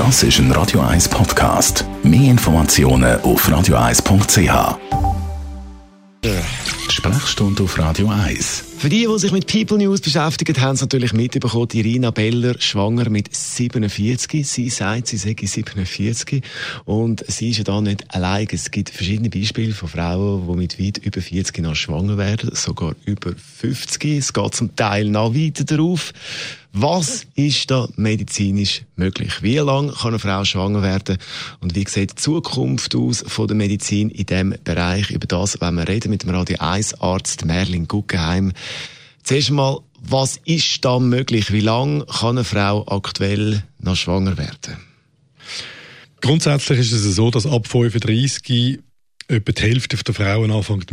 Das ist ein Radio 1 Podcast. Mehr Informationen auf radio1.ch. Sprechstunde auf Radio 1. Für die, die sich mit People News beschäftigen, haben sie natürlich mitbekommen, Irina Beller schwanger mit 47. Sie sagt, sie sei 47. Und sie ist ja da nicht allein. Es gibt verschiedene Beispiele von Frauen, die mit weit über 40 noch schwanger werden, sogar über 50. Es geht zum Teil noch weiter darauf. Was ist da medizinisch möglich? Wie lange kann eine Frau schwanger werden? Und wie sieht die Zukunft aus von der Medizin in diesem Bereich? Über das wenn wir reden mit dem Radio 1 Arzt Merlin Guggenheim. Zuerst mal, was ist da möglich? Wie lange kann eine Frau aktuell noch schwanger werden? Grundsätzlich ist es so, dass ab 35 etwa die Hälfte der Frauen anfängt